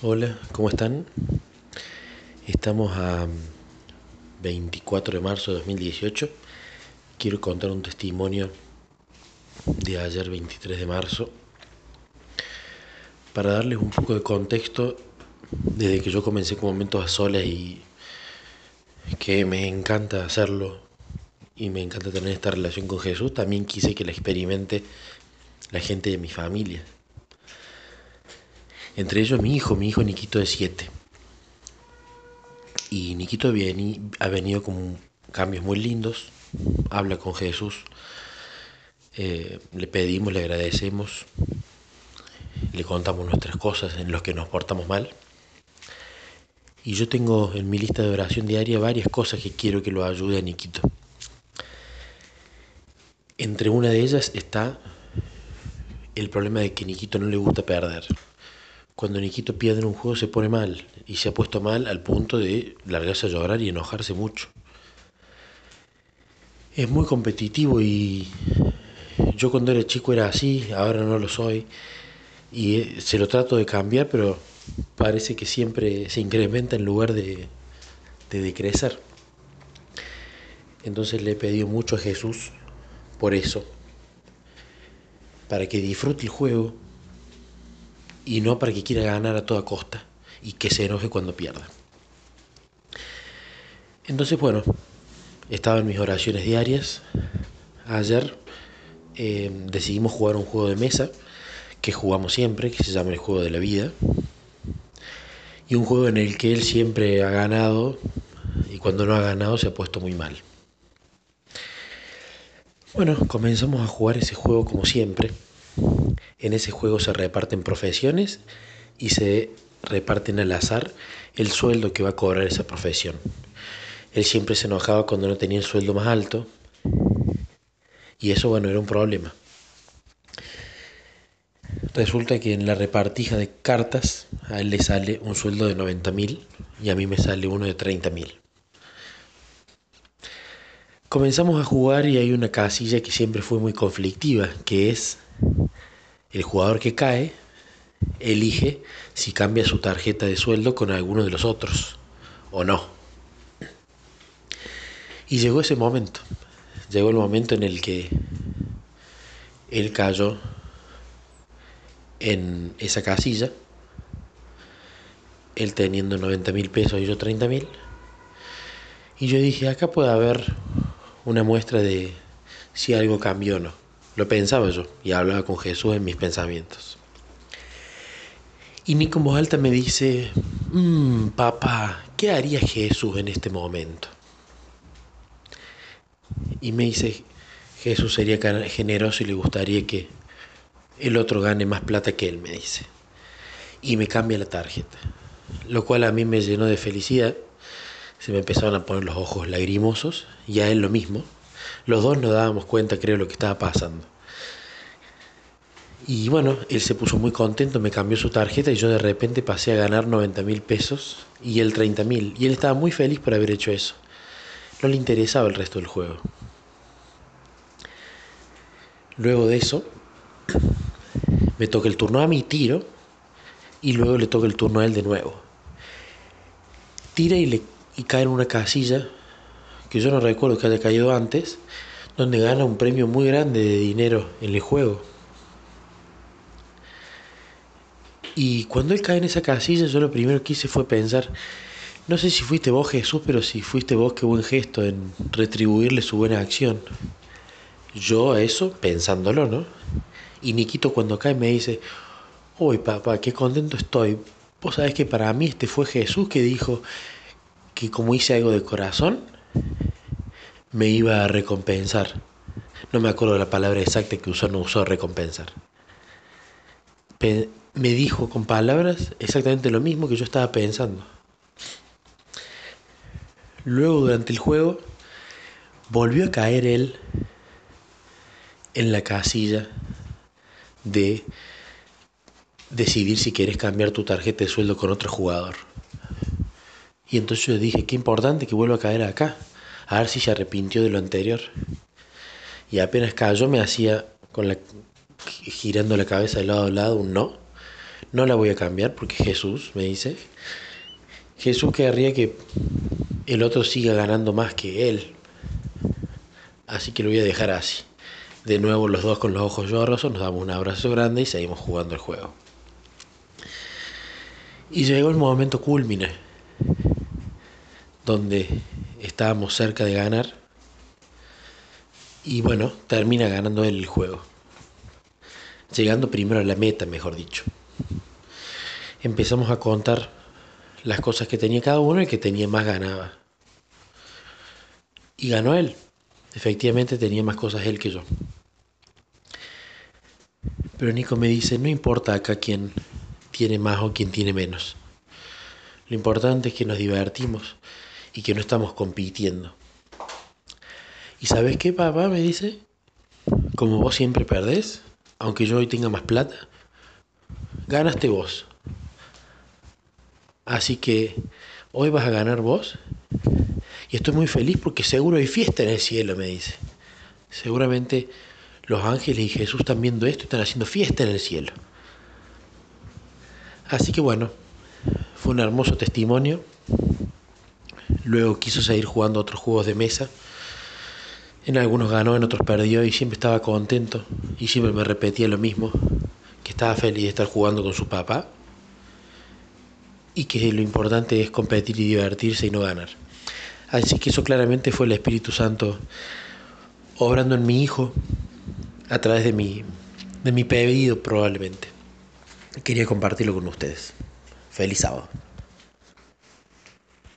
Hola, ¿cómo están? Estamos a 24 de marzo de 2018. Quiero contar un testimonio de ayer 23 de marzo para darles un poco de contexto desde que yo comencé con momentos a solas y que me encanta hacerlo y me encanta tener esta relación con Jesús, también quise que la experimente la gente de mi familia. Entre ellos mi hijo, mi hijo Niquito de 7. Y Niquito viene, ha venido con cambios muy lindos, habla con Jesús, eh, le pedimos, le agradecemos, le contamos nuestras cosas en los que nos portamos mal. Y yo tengo en mi lista de oración diaria varias cosas que quiero que lo ayude a Niquito. Entre una de ellas está el problema de que Niquito no le gusta perder cuando Niquito pierde en un juego se pone mal y se ha puesto mal al punto de largarse a llorar y enojarse mucho. Es muy competitivo y yo cuando era chico era así, ahora no lo soy y eh, se lo trato de cambiar, pero parece que siempre se incrementa en lugar de, de decrecer. Entonces le he pedido mucho a Jesús por eso, para que disfrute el juego, y no para que quiera ganar a toda costa y que se enoje cuando pierda. Entonces, bueno, estaba en mis oraciones diarias. Ayer eh, decidimos jugar un juego de mesa que jugamos siempre, que se llama el juego de la vida. Y un juego en el que él siempre ha ganado y cuando no ha ganado se ha puesto muy mal. Bueno, comenzamos a jugar ese juego como siempre en ese juego se reparten profesiones y se reparten al azar el sueldo que va a cobrar esa profesión. Él siempre se enojaba cuando no tenía el sueldo más alto y eso, bueno, era un problema. Resulta que en la repartija de cartas a él le sale un sueldo de 90 mil y a mí me sale uno de 30 mil. Comenzamos a jugar y hay una casilla que siempre fue muy conflictiva, que es el jugador que cae elige si cambia su tarjeta de sueldo con alguno de los otros o no. Y llegó ese momento. Llegó el momento en el que él cayó en esa casilla, él teniendo 90 mil pesos y yo 30 mil. Y yo dije, acá puede haber una muestra de si algo cambió o no. Lo pensaba yo y hablaba con Jesús en mis pensamientos. Y ni con voz alta me dice, mmm, papá, ¿qué haría Jesús en este momento? Y me dice, Jesús sería generoso y le gustaría que el otro gane más plata que él, me dice. Y me cambia la tarjeta, lo cual a mí me llenó de felicidad. Se me empezaron a poner los ojos lagrimosos y a él lo mismo. Los dos nos dábamos cuenta, creo, lo que estaba pasando. Y bueno, él se puso muy contento, me cambió su tarjeta y yo de repente pasé a ganar 90 mil pesos y él 30 mil. Y él estaba muy feliz por haber hecho eso. No le interesaba el resto del juego. Luego de eso, me toca el turno a mi tiro y luego le toca el turno a él de nuevo. Tira y, le, y cae en una casilla que yo no recuerdo que haya caído antes donde gana un premio muy grande de dinero en el juego. Y cuando él cae en esa casilla, yo lo primero que hice fue pensar, no sé si fuiste vos Jesús, pero si fuiste vos, qué buen gesto en retribuirle su buena acción. Yo eso pensándolo, ¿no? Y Niquito cuando cae me dice, uy papá, qué contento estoy. Vos sabés que para mí este fue Jesús que dijo que como hice algo de corazón, me iba a recompensar. No me acuerdo la palabra exacta que usó, no usó recompensar. me dijo con palabras exactamente lo mismo que yo estaba pensando. Luego durante el juego volvió a caer él en la casilla de decidir si quieres cambiar tu tarjeta de sueldo con otro jugador. Y entonces yo dije, qué importante que vuelva a caer acá a ver si se arrepintió de lo anterior. Y apenas cayó me hacía con la girando la cabeza de lado a lado un no. No la voy a cambiar porque Jesús me dice, Jesús querría que el otro siga ganando más que él. Así que lo voy a dejar así. De nuevo los dos con los ojos llorosos, nos damos un abrazo grande y seguimos jugando el juego. Y llegó el momento culmine, donde estábamos cerca de ganar. Y bueno, termina ganando el juego. Llegando primero a la meta, mejor dicho. Empezamos a contar las cosas que tenía cada uno y que tenía más ganaba. Y ganó él. Efectivamente tenía más cosas él que yo. Pero Nico me dice, no importa acá quién tiene más o quién tiene menos. Lo importante es que nos divertimos y que no estamos compitiendo. ¿Y sabes qué, papá? Me dice, como vos siempre perdés, aunque yo hoy tenga más plata, ganaste vos. Así que hoy vas a ganar vos. Y estoy muy feliz porque seguro hay fiesta en el cielo, me dice. Seguramente los ángeles y Jesús están viendo esto y están haciendo fiesta en el cielo. Así que bueno, fue un hermoso testimonio. Luego quiso seguir jugando otros juegos de mesa. En algunos ganó, en otros perdió y siempre estaba contento. Y siempre me repetía lo mismo, que estaba feliz de estar jugando con su papá. Y que lo importante es competir y divertirse y no ganar. Así que eso claramente fue el Espíritu Santo obrando en mi hijo a través de mi, de mi pedido probablemente. Quería compartirlo con ustedes. Feliz sábado.